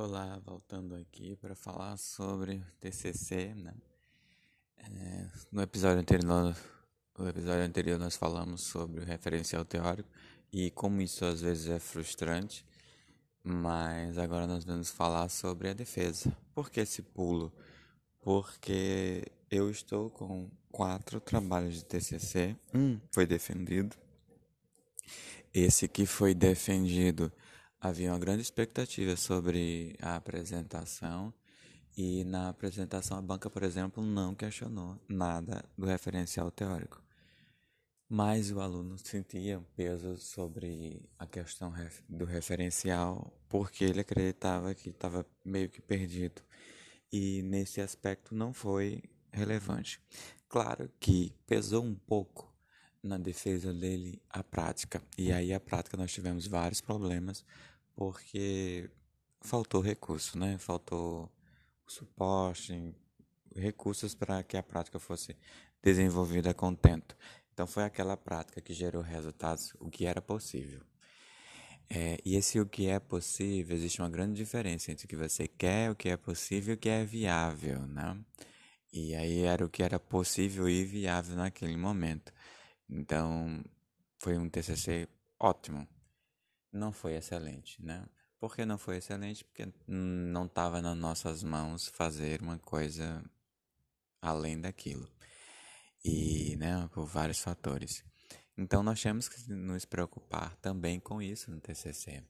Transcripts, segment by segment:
Olá, voltando aqui para falar sobre TCC, né? É, no episódio anterior, no episódio anterior nós falamos sobre o referencial teórico e como isso às vezes é frustrante, mas agora nós vamos falar sobre a defesa. Por que esse pulo? Porque eu estou com quatro trabalhos de TCC, um foi defendido, esse que foi defendido havia uma grande expectativa sobre a apresentação e na apresentação a banca, por exemplo, não questionou nada do referencial teórico. Mas o aluno sentia peso sobre a questão do referencial porque ele acreditava que estava meio que perdido e nesse aspecto não foi relevante. Claro que pesou um pouco na defesa dele a prática. E aí a prática nós tivemos vários problemas porque faltou recurso, né? Faltou suporte, recursos para que a prática fosse desenvolvida com contento. Então foi aquela prática que gerou resultados, o que era possível. É, e esse o que é possível, existe uma grande diferença entre o que você quer, o que é possível e o que é viável, né? E aí era o que era possível e viável naquele momento. Então, foi um TCC ótimo. Não foi excelente, né? Por que não foi excelente? Porque não estava nas nossas mãos fazer uma coisa além daquilo. E, né, por vários fatores. Então, nós temos que nos preocupar também com isso no TCC.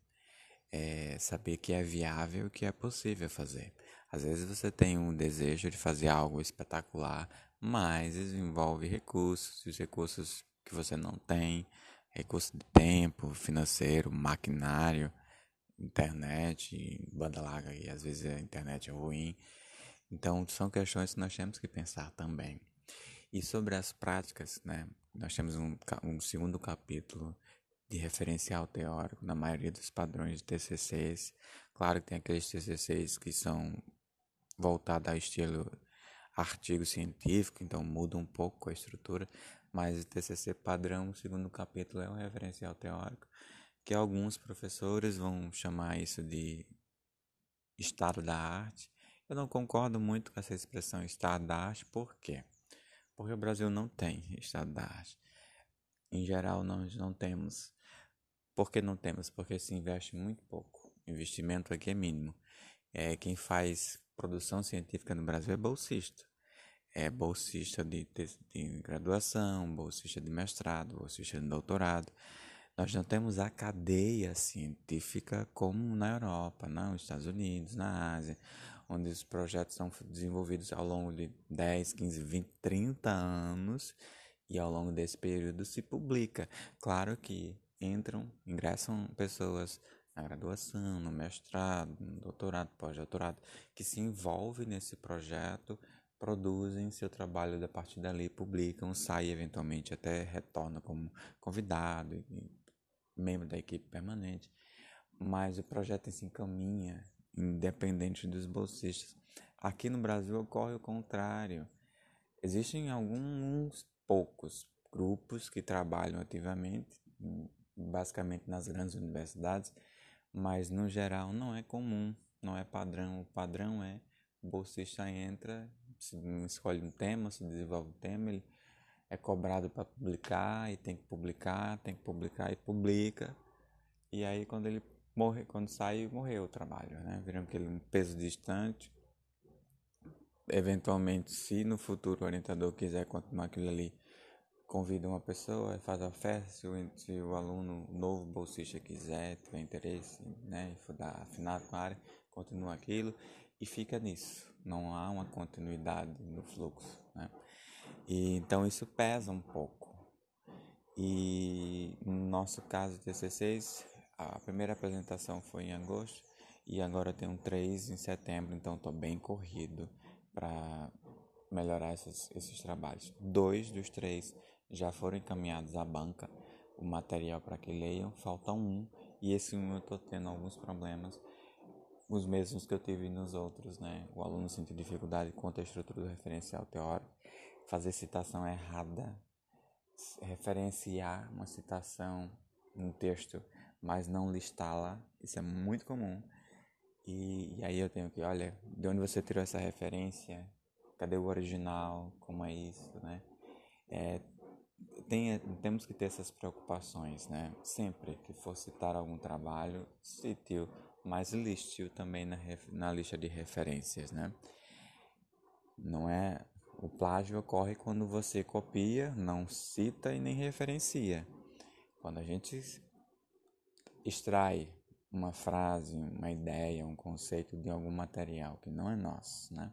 É saber que é viável, que é possível fazer. Às vezes você tem um desejo de fazer algo espetacular, mas envolve recursos, e os recursos que você não tem, recurso de tempo, financeiro, maquinário, internet, banda larga e às vezes a internet é ruim. Então são questões que nós temos que pensar também. E sobre as práticas, né? Nós temos um, um segundo capítulo de referencial teórico na maioria dos padrões de TCCs. Claro que tem aqueles TCCs que são voltados ao estilo artigo científico, então muda um pouco a estrutura, mas o TCC padrão, o segundo capítulo, é um referencial teórico, que alguns professores vão chamar isso de estado da arte. Eu não concordo muito com essa expressão estado da arte, por quê? Porque o Brasil não tem estado da arte. Em geral, nós não temos. Por que não temos? Porque se investe muito pouco. O investimento aqui é mínimo. É, quem faz produção científica no Brasil é bolsista é bolsista de, de, graduação, bolsista de mestrado, bolsista de doutorado. Nós não temos a cadeia científica como na Europa, nos Estados Unidos, na Ásia, onde os projetos são desenvolvidos ao longo de 10, 15, 20, 30 anos e ao longo desse período se publica. Claro que entram, ingressam pessoas na graduação, no mestrado, no doutorado, pós-doutorado, que se envolvem nesse projeto produzem seu trabalho da partir dali, publicam, sai eventualmente até retorna como convidado e membro da equipe permanente. Mas o projeto se encaminha independente dos bolsistas. Aqui no Brasil ocorre o contrário. Existem alguns poucos grupos que trabalham ativamente, basicamente nas grandes universidades, mas no geral não é comum, não é padrão. O padrão é o bolsista entra se escolhe um tema, se desenvolve um tema, ele é cobrado para publicar e tem que publicar, tem que publicar e publica. E aí quando ele morre, quando sai, morreu o trabalho, né? Viram aquele um peso distante. Eventualmente, se no futuro o orientador quiser continuar aquilo ali, convida uma pessoa, faz a festa, se o, se o aluno novo bolsista quiser, tiver interesse, né, e for dar afinado com a área, continua aquilo e fica nisso não há uma continuidade no fluxo. Né? E, então isso pesa um pouco. E no nosso caso de TC6, a primeira apresentação foi em agosto e agora tenho três em setembro, então estou bem corrido para melhorar esses, esses trabalhos. Dois dos três já foram encaminhados à banca, o material para que leiam, falta um e esse um eu estou tendo alguns problemas os mesmos que eu tive nos outros, né? O aluno sentiu dificuldade quanto à estrutura do referencial teórico, fazer citação errada, referenciar uma citação no texto, mas não listá-la, isso é muito comum. E, e aí eu tenho que, olha, de onde você tirou essa referência? Cadê o original? Como é isso, né? É, tem, temos que ter essas preocupações, né? Sempre que for citar algum trabalho, cite-o, mas liste-o também na, na lista de referências, né? Não é o plágio ocorre quando você copia, não cita e nem referencia. Quando a gente extrai uma frase, uma ideia, um conceito de algum material que não é nosso, né?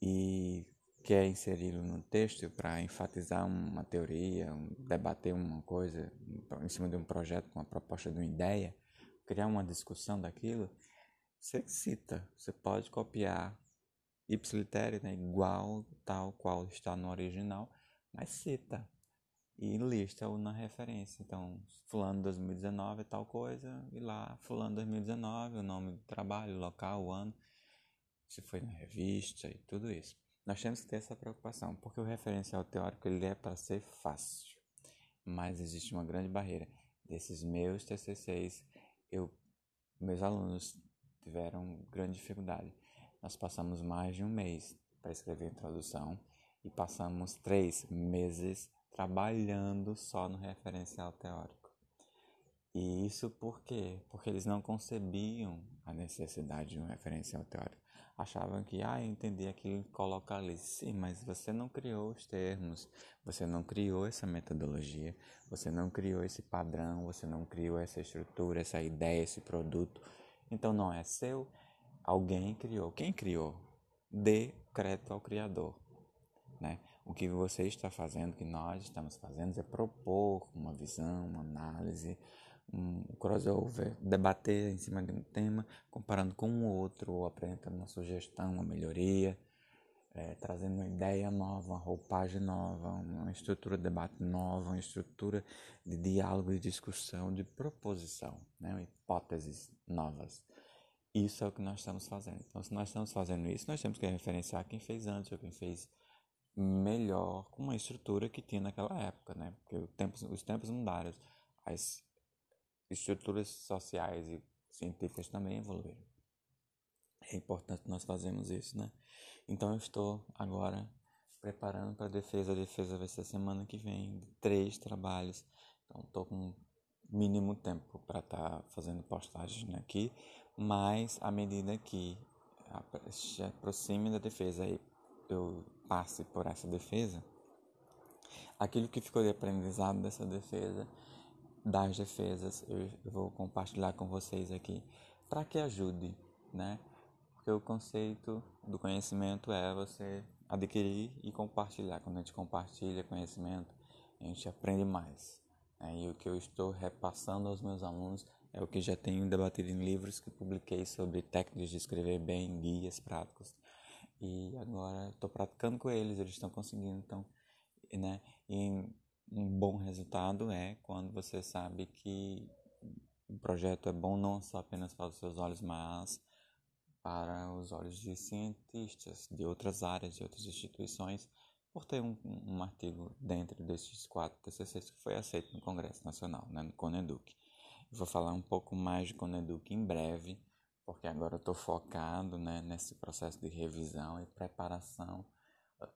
E quer inseri-lo no texto para enfatizar uma teoria, um, debater uma coisa em cima de um projeto, uma proposta de uma ideia, criar uma discussão daquilo, você cita, você pode copiar ipsiliter, né, igual tal qual está no original, mas cita e lista o na referência. Então, fulano 2019 é tal coisa, e lá fulano 2019, o nome do trabalho, o local, o ano, se foi na revista e tudo isso. Nós temos que ter essa preocupação, porque o referencial teórico ele é para ser fácil, mas existe uma grande barreira. Desses meus TCCs, eu, meus alunos tiveram grande dificuldade. Nós passamos mais de um mês para escrever a introdução e passamos três meses trabalhando só no referencial teórico. E isso por quê? Porque eles não concebiam a necessidade de um referencial teórico. Achavam que, ah, eu entendi aquilo, coloca ali. Sim, mas você não criou os termos, você não criou essa metodologia, você não criou esse padrão, você não criou essa estrutura, essa ideia, esse produto. Então não é seu, alguém criou. Quem criou? Dê crédito ao Criador. Né? O que você está fazendo, que nós estamos fazendo, é propor uma visão, uma análise, um crossover, debater em cima de um tema, comparando com um outro, ou apresentando uma sugestão, uma melhoria, é, trazendo uma ideia nova, uma roupagem nova, uma estrutura de debate nova, uma estrutura de diálogo, de discussão, de proposição, né? hipóteses novas. Isso é o que nós estamos fazendo. Então, se nós estamos fazendo isso, nós temos que referenciar quem fez antes ou quem fez melhor com uma estrutura que tinha naquela época, né? Porque tempos, os tempos mudaram, as estruturas sociais e científicas também evoluíram. É importante nós fazermos isso, né? Então eu estou agora preparando para a defesa. A defesa vai ser semana que vem, três trabalhos. Então estou com mínimo tempo para estar tá fazendo postagens aqui mas à medida que se aproxime da defesa e eu passe por essa defesa, aquilo que ficou de aprendizado dessa defesa, das defesas, eu, vou compartilhar com vocês aqui para que ajude, né? Porque o conceito do conhecimento é você adquirir e compartilhar. Quando a gente compartilha conhecimento, a gente aprende mais. Né? E o que eu estou repassando aos meus alunos é o que já tenho debatido em livros que publiquei sobre técnicas de escrever bem, guias práticos. E agora estou praticando com eles, eles estão conseguindo. Então, né? E um bom resultado é quando você sabe que o projeto é bom não só apenas para os seus olhos, mas para os olhos de cientistas de outras áreas, de outras instituições, por ter um, um artigo dentro desses quatro TCCs que foi aceito no Congresso Nacional, né, no CONEDUC. Vou falar um pouco mais de Coneduc em breve, porque agora eu estou focado né, nesse processo de revisão e preparação,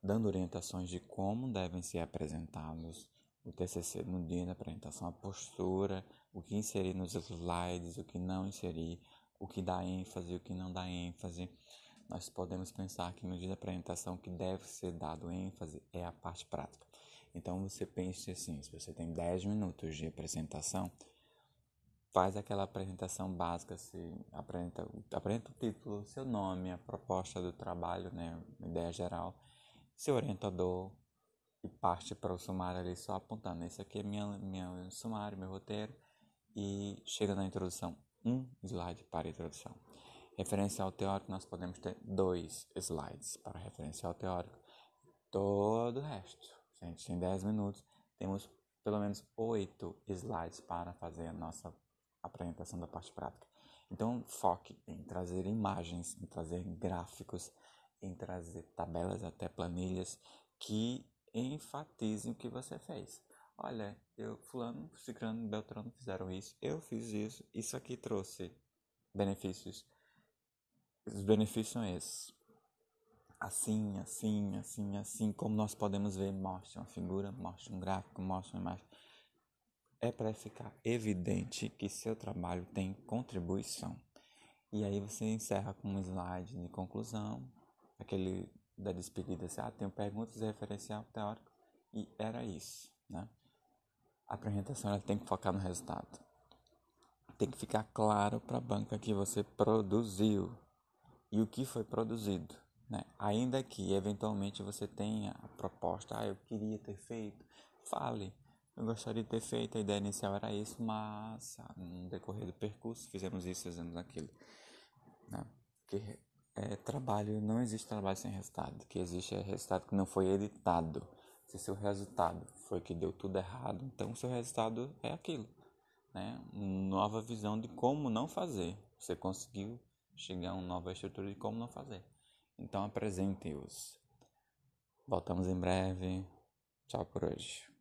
dando orientações de como devem ser apresentados o TCC no dia da apresentação, a postura, o que inserir nos slides, o que não inserir, o que dá ênfase, o que não dá ênfase. Nós podemos pensar que no dia da apresentação o que deve ser dado ênfase é a parte prática. Então você pense assim, se você tem 10 minutos de apresentação, faz aquela apresentação básica, se apresenta, apresenta o título, seu nome, a proposta do trabalho, né, ideia geral, seu orientador parte para o sumário ali só apontando. Esse aqui é minha, minha sumário, meu roteiro e chega na introdução, um slide para a introdução. Referencial teórico, nós podemos ter dois slides para referencial teórico. Todo o resto, a gente tem 10 minutos, temos pelo menos oito slides para fazer a nossa apresentação da parte prática. Então, foque em trazer imagens, em trazer gráficos, em trazer tabelas, até planilhas que enfatizem o que você fez. Olha, eu, fulano, ciclano, beltrano fizeram isso, eu fiz isso, isso aqui trouxe benefícios os benefícios são esses. Assim, assim, assim, assim, como nós podemos ver, mostra uma figura, mostra um gráfico, mostra uma imagem. É para ficar evidente que seu trabalho tem contribuição. E aí você encerra com um slide de conclusão, aquele da despedida, assim, ah, tenho perguntas de referencial teórico, e era isso, né? A apresentação ela tem que focar no resultado. Tem que ficar claro para a banca que você produziu e o que foi produzido, né? Ainda que eventualmente você tenha a proposta, ah, eu queria ter feito, fale. Eu gostaria de ter feito, a ideia inicial era isso, mas no decorrer do percurso fizemos isso, fizemos aquilo. Né? Porque é, trabalho, não existe trabalho sem resultado. O que existe é resultado que não foi editado. Se seu resultado foi que deu tudo errado, então seu resultado é aquilo. Né? Nova visão de como não fazer. Você conseguiu chegar a uma nova estrutura de como não fazer. Então apresente-os. Voltamos em breve. Tchau por hoje.